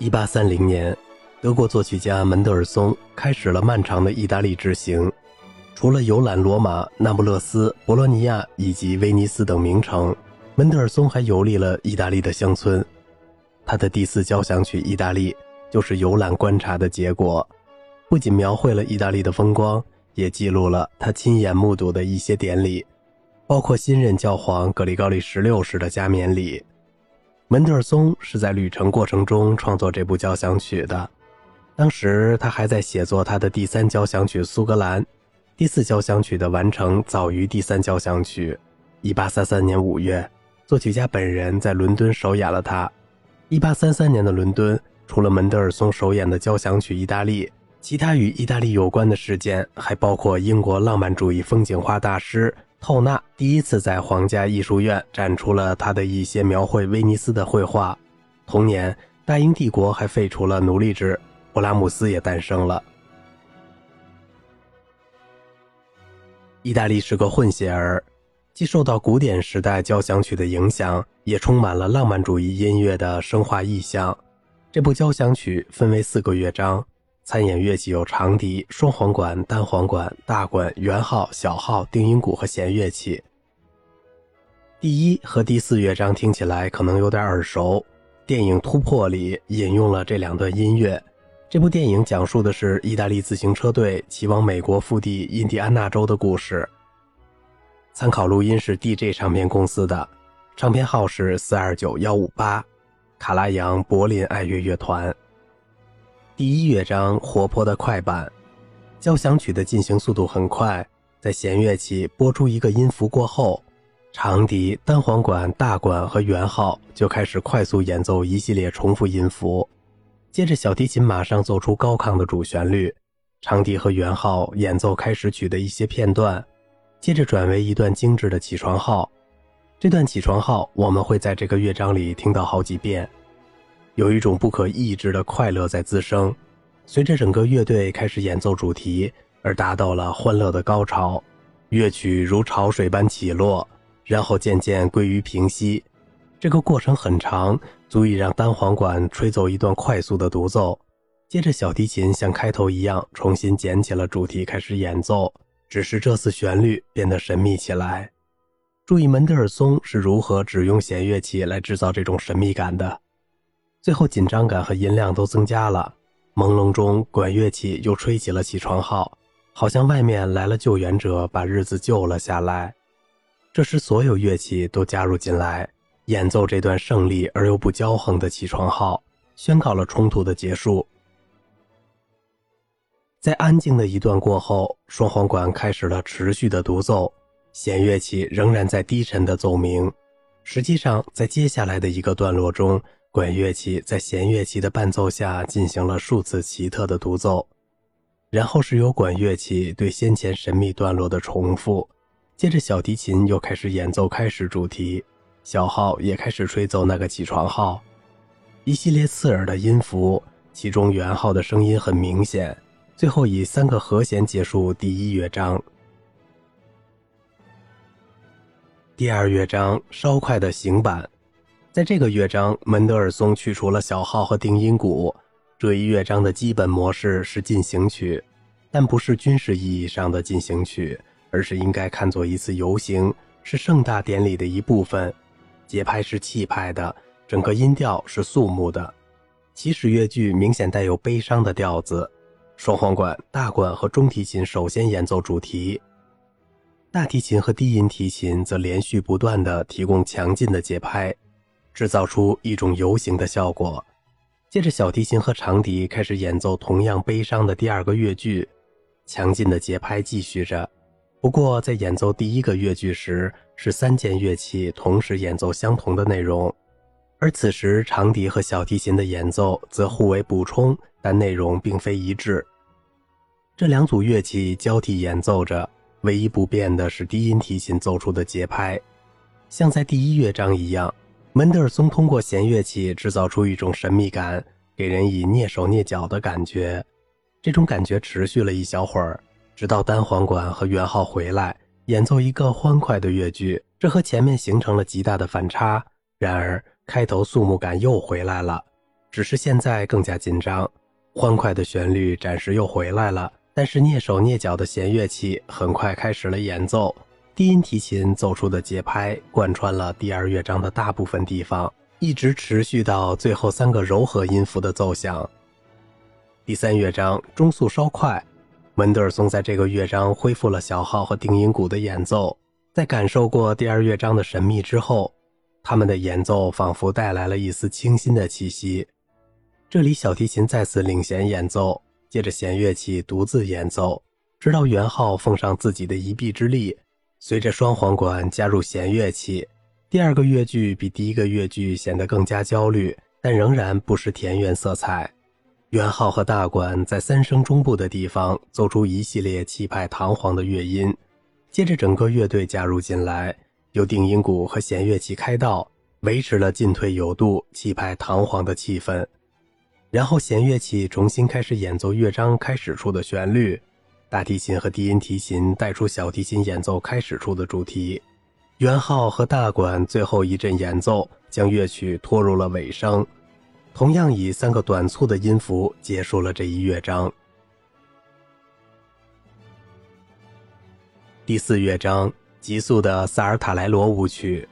一八三零年，德国作曲家门德尔松开始了漫长的意大利之行。除了游览罗马、那不勒斯、博洛尼亚以及威尼斯等名城，门德尔松还游历了意大利的乡村。他的第四交响曲《意大利》就是游览观察的结果，不仅描绘了意大利的风光，也记录了他亲眼目睹的一些典礼，包括新任教皇格里高利十六世的加冕礼。门德尔松是在旅程过程中创作这部交响曲的，当时他还在写作他的第三交响曲《苏格兰》，第四交响曲的完成早于第三交响曲。一八三三年五月，作曲家本人在伦敦首演了它。一八三三年的伦敦，除了门德尔松首演的交响曲《意大利》，其他与意大利有关的事件还包括英国浪漫主义风景画大师。透纳第一次在皇家艺术院展出了他的一些描绘威尼斯的绘画。同年，大英帝国还废除了奴隶制，勃拉姆斯也诞生了。意大利是个混血儿，既受到古典时代交响曲的影响，也充满了浪漫主义音乐的生化意象。这部交响曲分为四个乐章。参演乐器有长笛、双簧管、单簧管、大管、圆号、小号、定音鼓和弦乐器。第一和第四乐章听起来可能有点耳熟，电影《突破》里引用了这两段音乐。这部电影讲述的是意大利自行车队骑往美国腹地印第安纳州的故事。参考录音是 DJ 唱片公司的，唱片号是四二九幺五八，卡拉扬柏林爱乐乐团。第一乐章活泼的快板，交响曲的进行速度很快。在弦乐器拨出一个音符过后，长笛、单簧管、大管和圆号就开始快速演奏一系列重复音符。接着，小提琴马上奏出高亢的主旋律，长笛和圆号演奏开始曲的一些片段，接着转为一段精致的起床号。这段起床号我们会在这个乐章里听到好几遍。有一种不可抑制的快乐在滋生，随着整个乐队开始演奏主题，而达到了欢乐的高潮。乐曲如潮水般起落，然后渐渐归于平息。这个过程很长，足以让单簧管吹奏一段快速的独奏。接着，小提琴像开头一样重新捡起了主题，开始演奏。只是这次旋律变得神秘起来。注意，门德尔松是如何只用弦乐器来制造这种神秘感的。最后，紧张感和音量都增加了。朦胧中，管乐器又吹起了起床号，好像外面来了救援者，把日子救了下来。这时，所有乐器都加入进来，演奏这段胜利而又不骄横的起床号，宣告了冲突的结束。在安静的一段过后，双簧管开始了持续的独奏，弦乐器仍然在低沉的奏鸣。实际上，在接下来的一个段落中，管乐器在弦乐器的伴奏下进行了数次奇特的独奏，然后是由管乐器对先前神秘段落的重复。接着，小提琴又开始演奏开始主题，小号也开始吹奏那个起床号，一系列刺耳的音符，其中圆号的声音很明显。最后以三个和弦结束第一乐章。第二乐章稍快的行板。在这个乐章，门德尔松去除了小号和定音鼓。这一乐章的基本模式是进行曲，但不是军事意义上的进行曲，而是应该看作一次游行，是盛大典礼的一部分。节拍是气派的，整个音调是肃穆的。起始乐句明显带有悲伤的调子。双簧管、大管和中提琴首先演奏主题，大提琴和低音提琴则连续不断地提供强劲的节拍。制造出一种游行的效果。接着，小提琴和长笛开始演奏同样悲伤的第二个乐句，强劲的节拍继续着。不过，在演奏第一个乐句时，是三件乐器同时演奏相同的内容，而此时长笛和小提琴的演奏则互为补充，但内容并非一致。这两组乐器交替演奏着，唯一不变的是低音提琴奏出的节拍，像在第一乐章一样。门德尔松通过弦乐器制造出一种神秘感，给人以蹑手蹑脚的感觉。这种感觉持续了一小会儿，直到单簧管和圆号回来演奏一个欢快的乐句，这和前面形成了极大的反差。然而，开头肃穆感又回来了。只是现在更加紧张。欢快的旋律暂时又回来了，但是蹑手蹑脚的弦乐器很快开始了演奏。低音提琴奏出的节拍贯穿了第二乐章的大部分地方，一直持续到最后三个柔和音符的奏响。第三乐章中速稍快，门德尔松在这个乐章恢复了小号和定音鼓的演奏。在感受过第二乐章的神秘之后，他们的演奏仿佛带来了一丝清新的气息。这里小提琴再次领衔演奏，接着弦乐器独自演奏，直到元昊奉上自己的一臂之力。随着双簧管加入弦乐器，第二个乐句比第一个乐句显得更加焦虑，但仍然不失田园色彩。元昊和大管在三声中部的地方奏出一系列气派堂皇的乐音，接着整个乐队加入进来，由定音鼓和弦乐器开道，维持了进退有度、气派堂皇的气氛。然后弦乐器重新开始演奏乐章开始处的旋律。大提琴和低音提琴带出小提琴演奏开始处的主题，圆号和大管最后一阵演奏将乐曲拖入了尾声，同样以三个短促的音符结束了这一乐章。第四乐章急速的萨尔塔莱罗舞曲，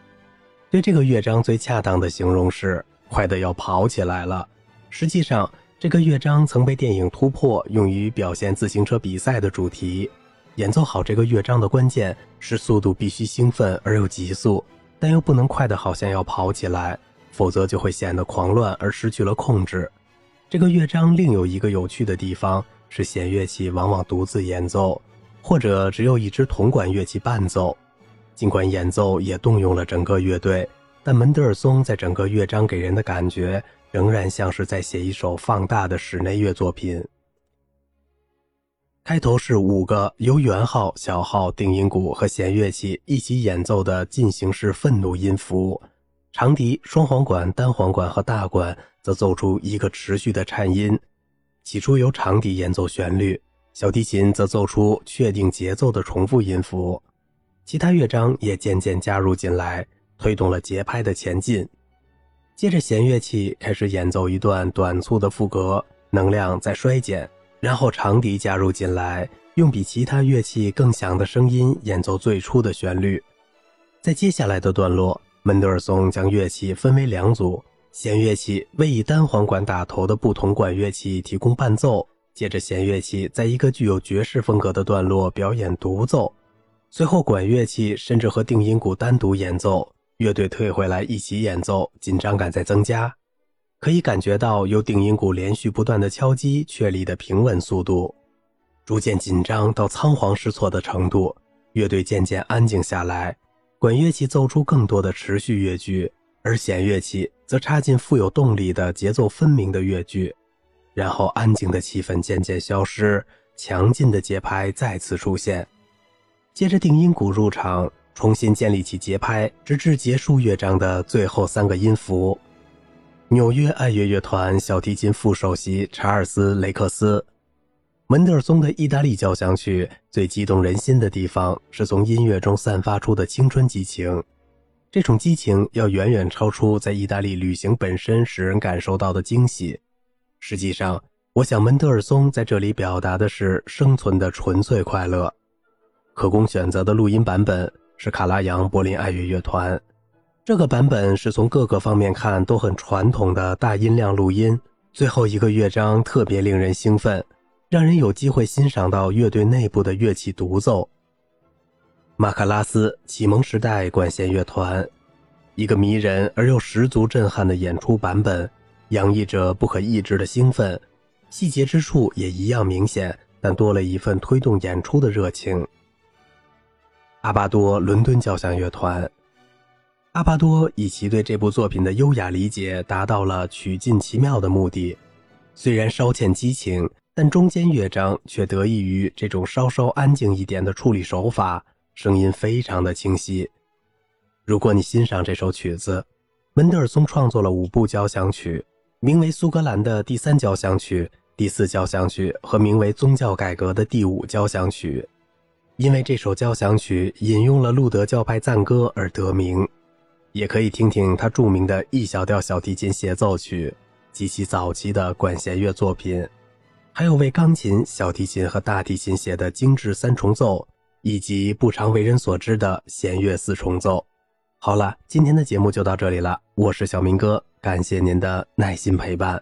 对这个乐章最恰当的形容是快的要跑起来了。实际上。这个乐章曾被电影《突破》用于表现自行车比赛的主题。演奏好这个乐章的关键是速度必须兴奋而又急速，但又不能快得好像要跑起来，否则就会显得狂乱而失去了控制。这个乐章另有一个有趣的地方是，弦乐器往往独自演奏，或者只有一支铜管乐器伴奏。尽管演奏也动用了整个乐队，但门德尔松在整个乐章给人的感觉。仍然像是在写一首放大的室内乐作品。开头是五个由圆号、小号、定音鼓和弦乐器一起演奏的进行式愤怒音符，长笛、双簧管、单簧管和大管则奏出一个持续的颤音。起初由长笛演奏旋律，小提琴则奏出确定节奏的重复音符，其他乐章也渐渐加入进来，推动了节拍的前进。接着，弦乐器开始演奏一段短促的副歌，能量在衰减。然后，长笛加入进来，用比其他乐器更响的声音演奏最初的旋律。在接下来的段落，门德尔松将乐器分为两组，弦乐器为以单簧管打头的不同管乐器提供伴奏。接着，弦乐器在一个具有爵士风格的段落表演独奏，随后管乐器甚至和定音鼓单独演奏。乐队退回来一起演奏，紧张感在增加，可以感觉到由定音鼓连续不断的敲击确立的平稳速度，逐渐紧张到仓皇失措的程度。乐队渐渐安静下来，管乐器奏出更多的持续乐句，而弦乐器则插进富有动力的节奏分明的乐句。然后安静的气氛渐渐消失，强劲的节拍再次出现，接着定音鼓入场。重新建立起节拍，直至结束乐章的最后三个音符。纽约爱乐乐团小提琴副首席查尔斯·雷克斯，门德尔松的意大利交响曲最激动人心的地方是从音乐中散发出的青春激情。这种激情要远远超出在意大利旅行本身使人感受到的惊喜。实际上，我想门德尔松在这里表达的是生存的纯粹快乐。可供选择的录音版本。是卡拉扬柏林爱乐乐团，这个版本是从各个方面看都很传统的大音量录音。最后一个乐章特别令人兴奋，让人有机会欣赏到乐队内部的乐器独奏。马卡拉斯启蒙时代管弦乐团，一个迷人而又十足震撼的演出版本，洋溢着不可抑制的兴奋，细节之处也一样明显，但多了一份推动演出的热情。阿巴多伦敦交响乐团，阿巴多以其对这部作品的优雅理解，达到了曲尽其妙的目的。虽然稍欠激情，但中间乐章却得益于这种稍稍安静一点的处理手法，声音非常的清晰。如果你欣赏这首曲子，门德尔松创作了五部交响曲，名为《苏格兰的第三交响曲》、第四交响曲和名为《宗教改革的第五交响曲》。因为这首交响曲引用了路德教派赞歌而得名，也可以听听他著名的 E 小调小提琴协奏曲，及其早期的管弦乐作品，还有为钢琴、小提琴和大提琴写的精致三重奏，以及不常为人所知的弦乐四重奏。好了，今天的节目就到这里了，我是小明哥，感谢您的耐心陪伴。